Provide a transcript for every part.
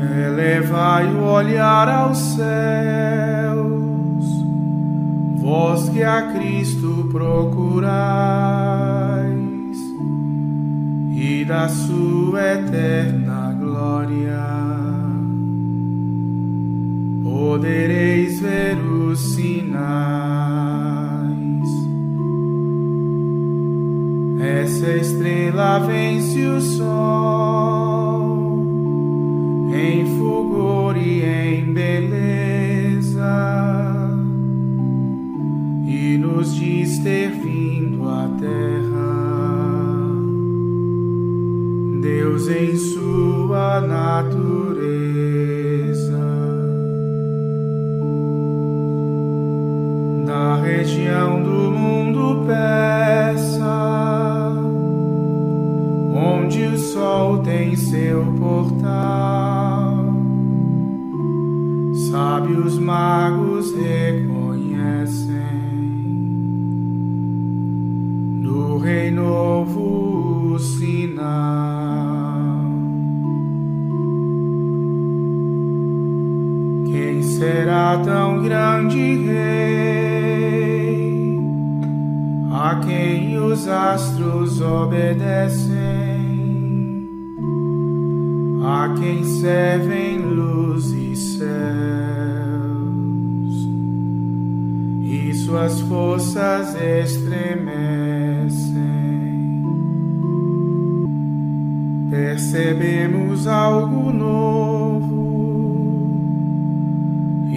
Elevai o olhar aos céus, vós que a Cristo procurais, e da sua eterna glória podereis ver os sinais. Essa estrela vence o sol em fulgor e em beleza e nos diz ter vindo à terra. Deus em sua natureza.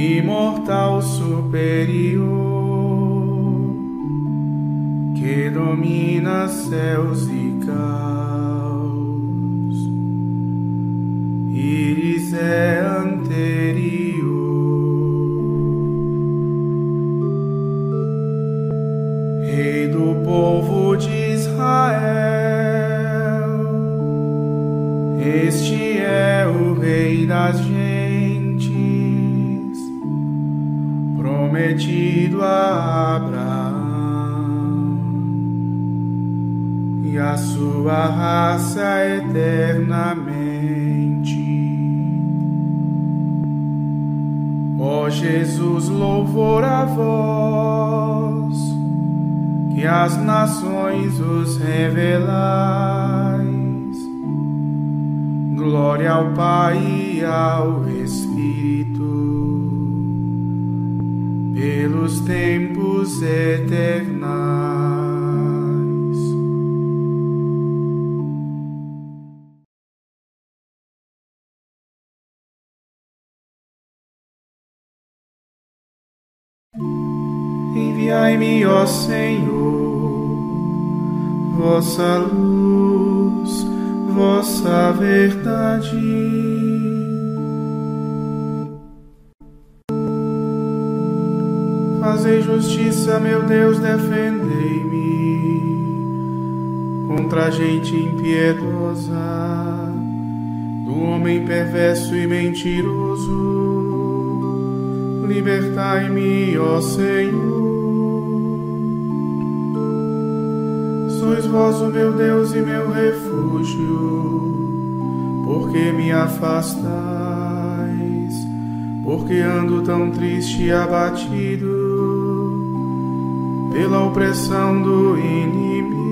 Imortal superior, que domina céus e caos sua raça eternamente. Ó Jesus, louvor a vós, que as nações os revelais. Glória ao Pai e ao Espírito, pelos tempos eternais. Enviai-me, ó Senhor, vossa luz, vossa verdade. Fazei justiça, meu Deus, defendei-me contra a gente impiedosa, do homem perverso e mentiroso. Libertai-me, ó Senhor. Sois vós o meu Deus e meu refúgio, porque me afastais, porque ando tão triste e abatido pela opressão do inimigo.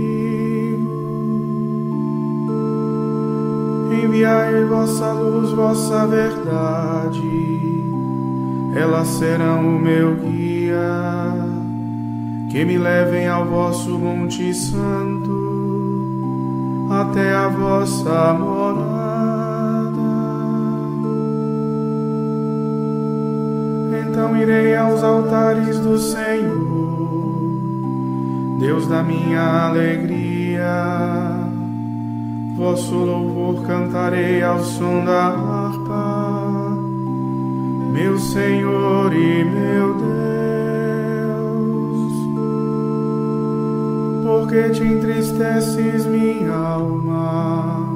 Enviai vossa luz, vossa verdade, elas serão o meu guia que me levem ao vosso Monte Santo, até a vossa morada. então irei aos altares do Senhor, Deus da minha alegria. Vosso louvor cantarei ao som da harpa, meu Senhor e meu Deus. Porque te entristeces minha alma,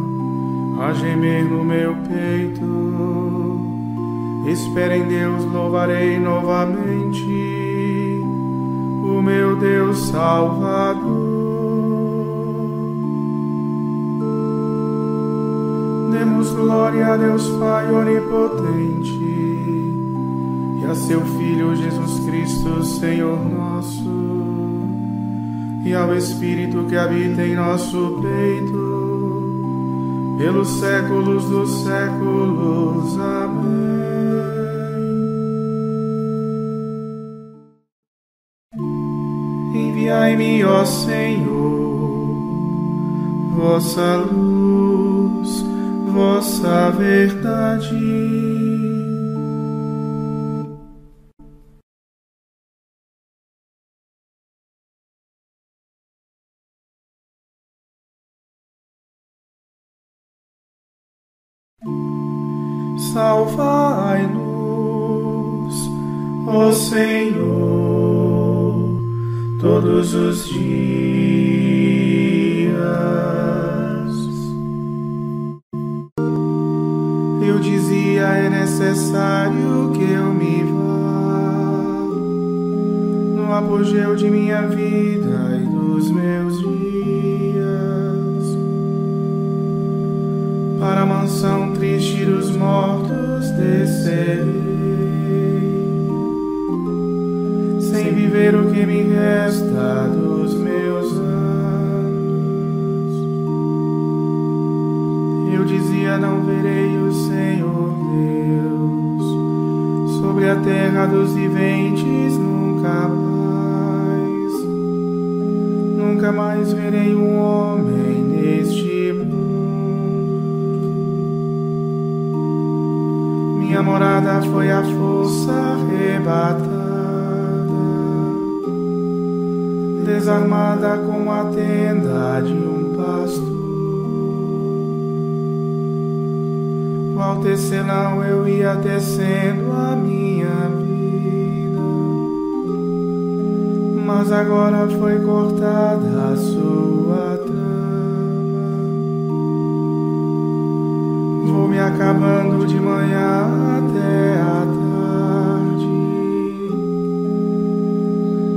a gemer no meu peito. Espera em Deus, louvarei novamente. O meu Deus Salvador. Demos glória a Deus Pai onipotente e a seu Filho Jesus Cristo, Senhor nosso, e ao Espírito que habita em nosso peito, pelos séculos dos séculos. Amém. Enviai-me, ó Senhor, vossa luz, vossa verdade. Salvai-nos, ó Senhor todos os dias. Eu dizia: é necessário que eu me vá no apogeu de minha vida e dos meus dias mansão triste dos mortos descer sem viver o que me resta dos meus anos. Eu dizia: Não verei o Senhor Deus sobre a terra dos viventes nunca mais. Nunca mais verei um homem Morada foi a força arrebatada desarmada como a tenda de um pastor. Ao tecelão eu ia tecendo a minha vida, mas agora foi cortada a sua acabando de manhã até a tarde.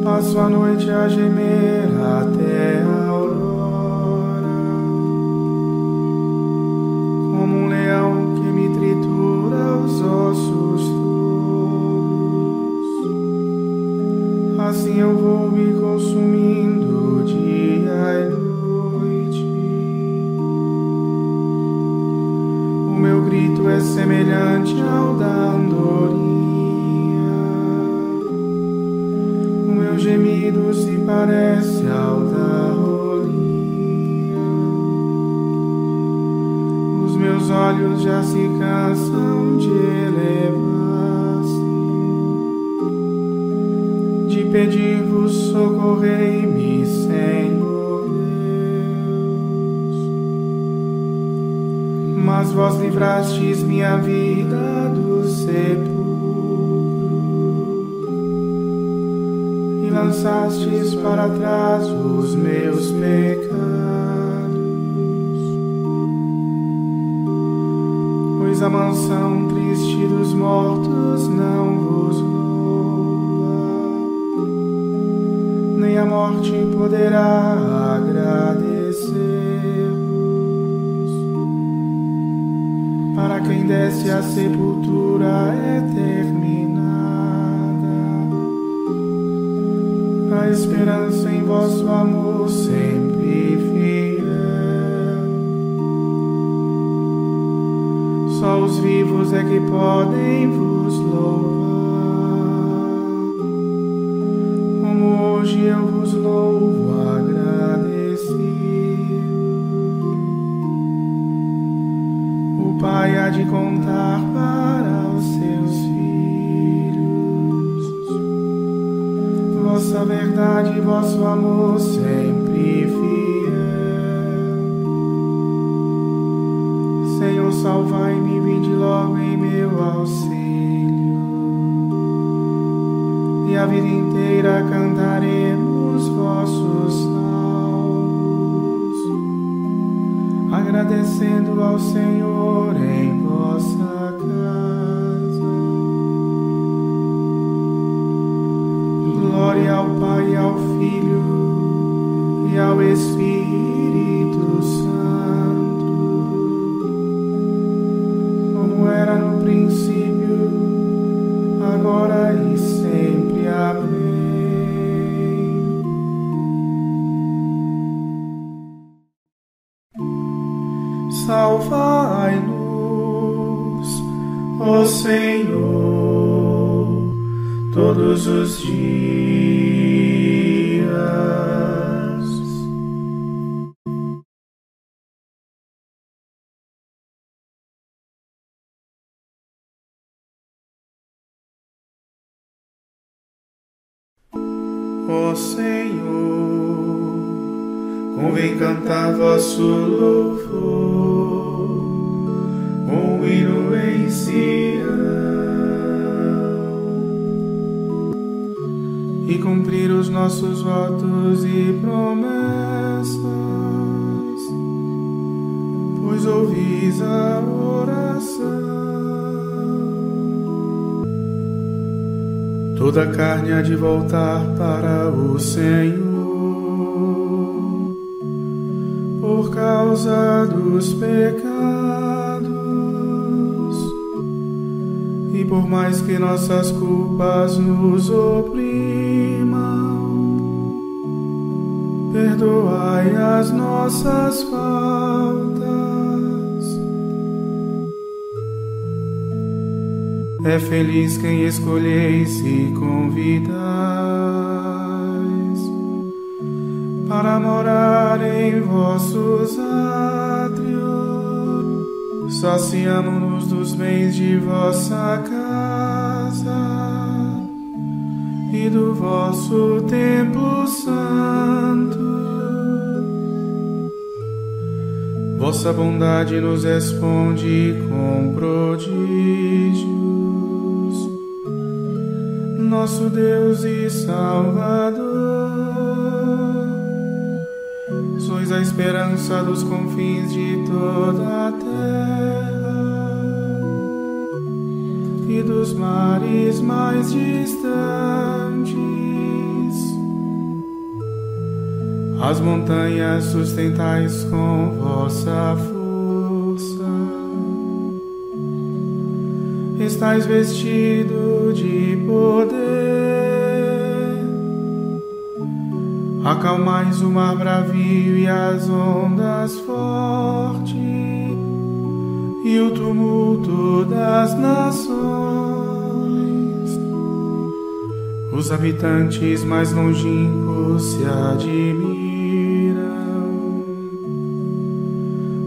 Passo a noite a gemer até a aurora, como um leão que me tritura os ossos todos. Assim eu vou me olhos já se cansam de elevar-se, de pedir-vos socorrei-me, Senhor Deus. Mas vós livrastes minha vida do sepulcro lançastes para trás os meus pecados. Pois a mansão triste dos mortos não vos louva, nem a morte poderá agradecer-vos. Para quem desce a sepultura eterna a esperança em vosso amor sempre fiel. É que podem vos louvar, convém cantar vosso louvor, um hino em Sião, e cumprir os nossos votos e promessas, pois ouvis a oração. Toda carne há de voltar para o Senhor causa dos pecados. E por mais que nossas culpas nos oprimam, perdoai as nossas faltas. É feliz quem escolheis e convidais para morar em vossos átrios. Saciamo-nos dos bens de vossa casa e do vosso templo santo. Vossa bondade nos responde com prodígios nosso Deus e Salvador. A esperança dos confins de toda a terra e dos mares mais distantes. As montanhas sustentais com vossa força estais vestido de poder. Acalmais o mar bravio e as ondas fortes e o tumulto das nações. Os habitantes mais longínquos se admiram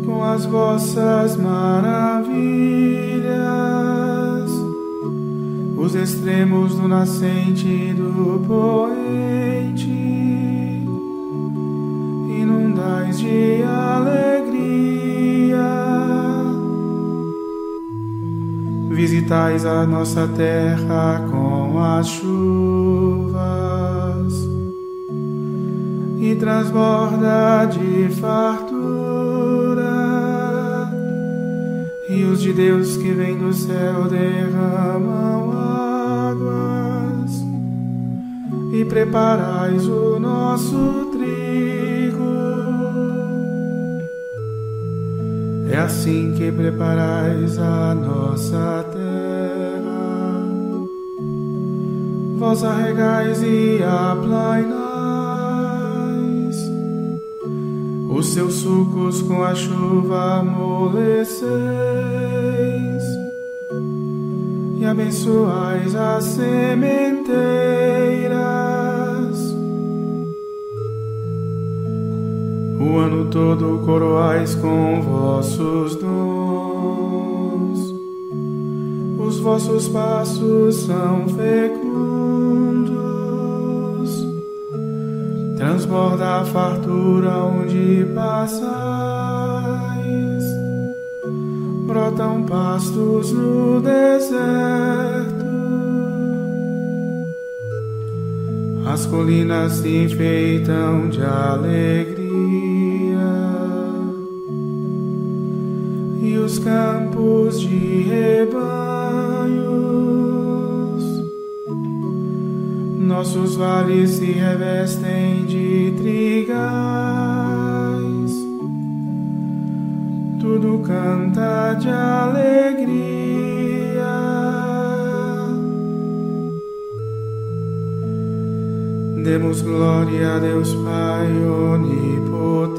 com as vossas maravilhas os extremos do nascente e do poente, de alegria. Visitais a nossa terra com as chuvas e transborda de fartura e os de Deus que vêm do céu derramam águas, e preparais o nosso É assim que preparais a nossa terra, vós arregais e aplainais. Os seus sucos com a chuva amoleceis. E abençoais as sementeiras. O ano todo coroais com vossos dons, os vossos passos são fecundos. Transborda a fartura onde passais, brotam pastos no deserto, as colinas se enfeitam de alegria os campos de rebanho nossos vales se revestem de trigais, tudo canta de alegria. Demos glória a Deus Pai onipotente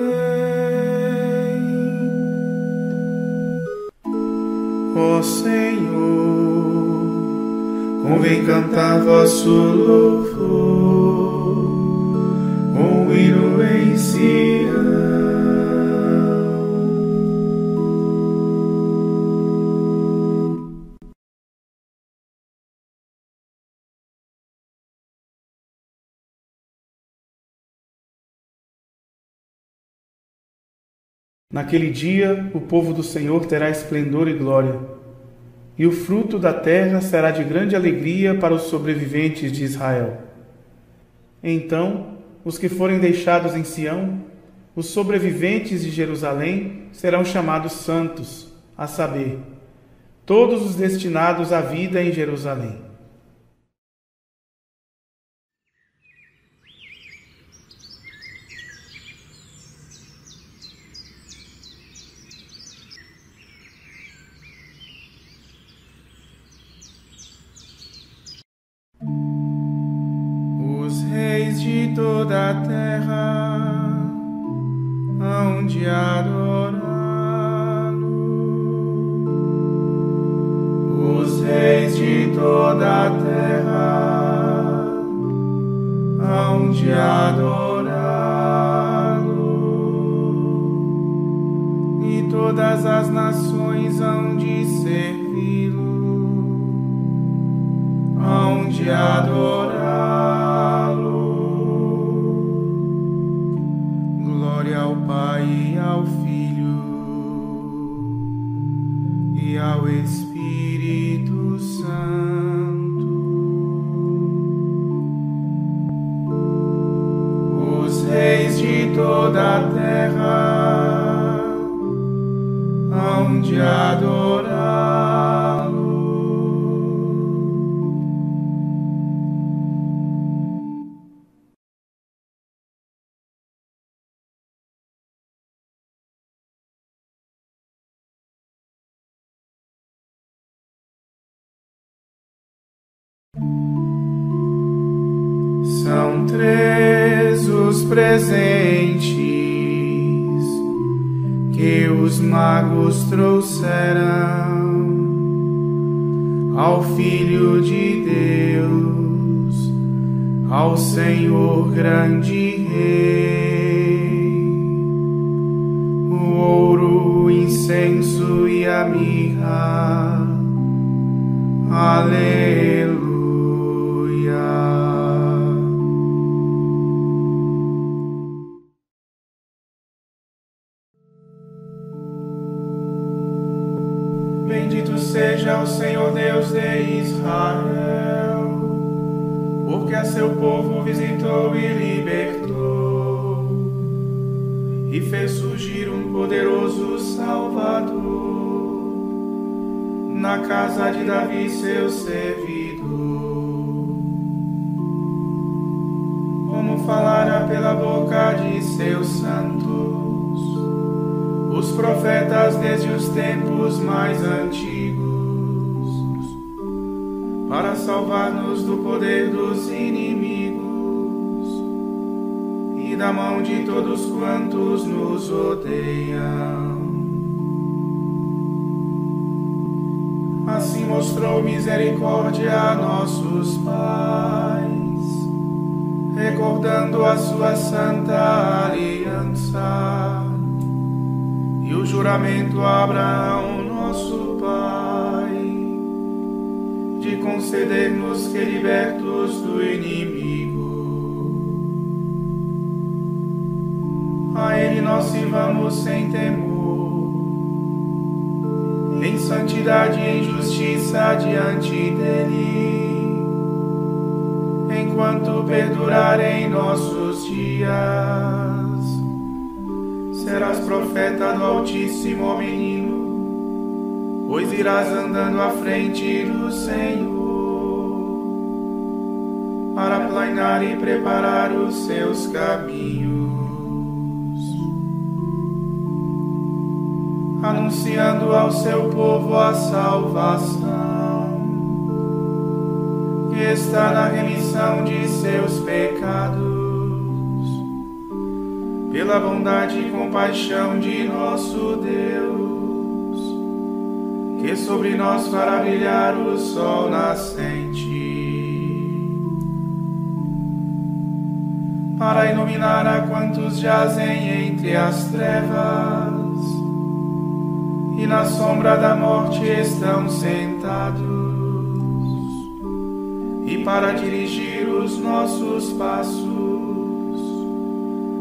Convém cantar vosso louvor, um hino em Sião. Naquele dia, o povo do Senhor terá esplendor e glória, e o fruto da terra será de grande alegria para os sobreviventes de Israel. Então, os que forem deixados em Sião, os sobreviventes de Jerusalém, serão chamados santos, a saber, todos os destinados à vida em Jerusalém. Toda a terra hão de presentes que os magos trouxeram ao Filho de Deus, ao Senhor grande Rei. O ouro, o incenso e a mirra. Aleluia. Bendito seja o Senhor Deus de Israel, porque a seu povo visitou e libertou, e fez surgir um poderoso Salvador na casa de Davi, seu servidor. Como falara pela boca de seus santos os profetas desde os tempos mais antigos, para salvar-nos do poder dos inimigos e da mão de todos quantos nos odeiam. mostrou misericórdia a nossos pais, recordando a sua santa aliança e o juramento a Abraão, nosso pai, de conceder-nos que libertos do inimigo, a Ele nós sirvamos sem temor em santidade e em justiça diante dele, enquanto perdurarem nossos dias. Serás profeta do Altíssimo menino, pois irás andando à frente do Senhor, para planear e preparar os seus caminhos. anunciando ao seu povo a salvação que está na remissão de seus pecados, pela bondade e compaixão de nosso Deus, que sobre nós fará brilhar o sol nascente. Para iluminar a quantos jazem entre as trevas, e na sombra da morte estão sentados, e para dirigir os nossos passos,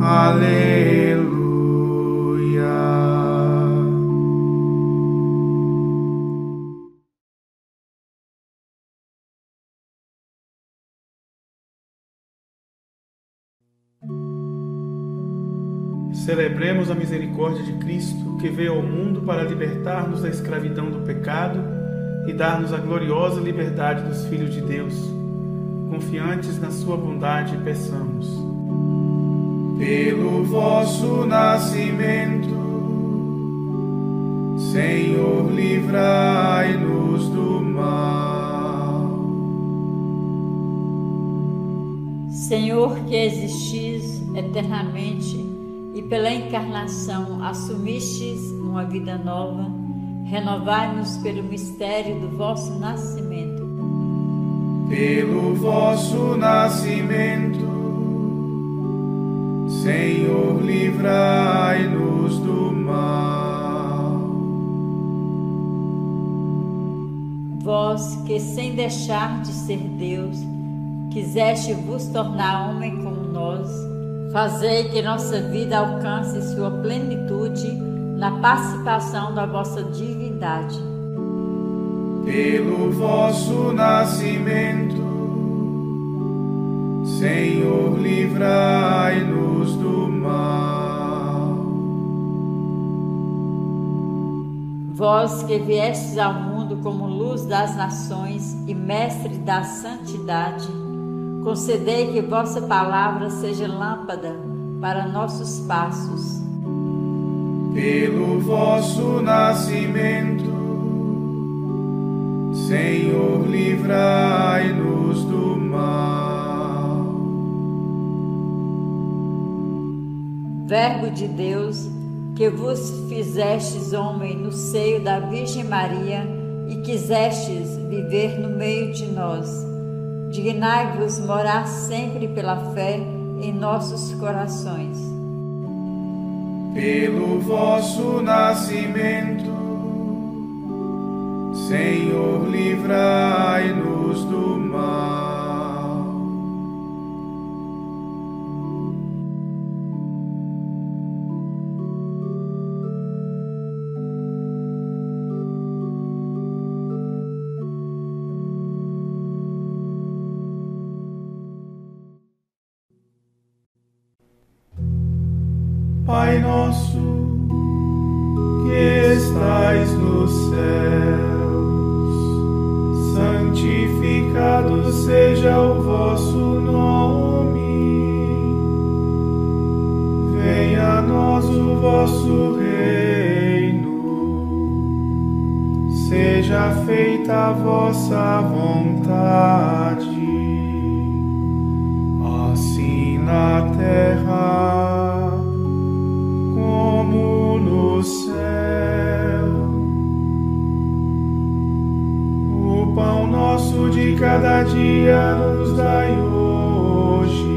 Aleluia. Celebremos a misericórdia de Cristo, que veio ao mundo para libertar-nos da escravidão do pecado e dar-nos a gloriosa liberdade dos filhos de Deus. Confiantes na Sua bondade, peçamos. Pelo vosso nascimento, Senhor, livrai-nos do mal. Senhor, que existis eternamente e pela encarnação assumistes uma vida nova, renovai-nos pelo mistério do vosso nascimento. Pelo vosso nascimento, Senhor, livrai-nos do mal. Vós que, sem deixar de ser Deus, quiseste vos tornar homem como nós, Fazei que nossa vida alcance sua plenitude na participação da vossa divindade. Pelo vosso nascimento, Senhor, livrai-nos do mal. Vós que viestes ao mundo como luz das nações e mestre da santidade, Concedei que vossa palavra seja lâmpada para nossos passos. Pelo vosso nascimento, Senhor, livrai-nos do mal. Verbo de Deus, que vos fizestes homem no seio da Virgem Maria, e quisestes viver no meio de nós. Dignai-vos morar sempre pela fé em nossos corações. Pelo vosso nascimento, Senhor, livrai-nos do mal. Dia nos dai hoje.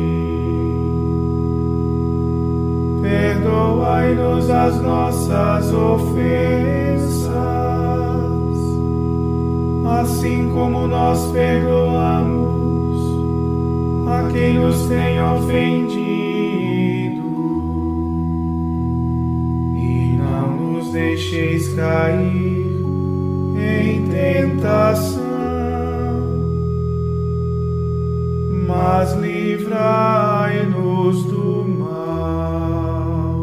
Perdoai-nos as nossas ofensas, assim como nós perdoamos a quem nos tem ofendido. E não nos deixeis cair em tentação mas livrai-nos do mal.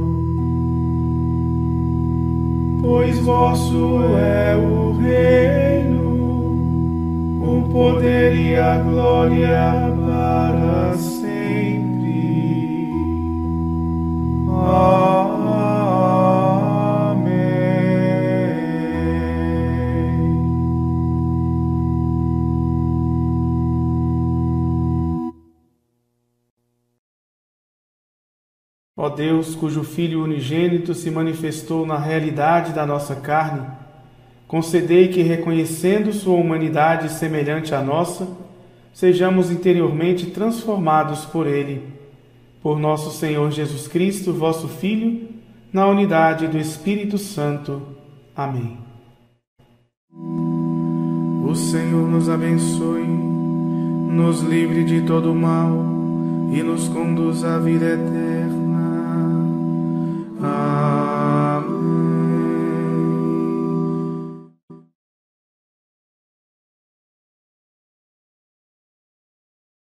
Pois vosso é o reino, o poder e a glória para sempre. Amém. Ó Deus, cujo Filho unigênito se manifestou na realidade da nossa carne, concedei que, reconhecendo Sua humanidade semelhante à nossa, sejamos interiormente transformados por Ele. Por nosso Senhor Jesus Cristo, vosso Filho, na unidade do Espírito Santo. Amém. O Senhor nos abençoe, nos livre de todo mal e nos conduz à vida eterna Ah.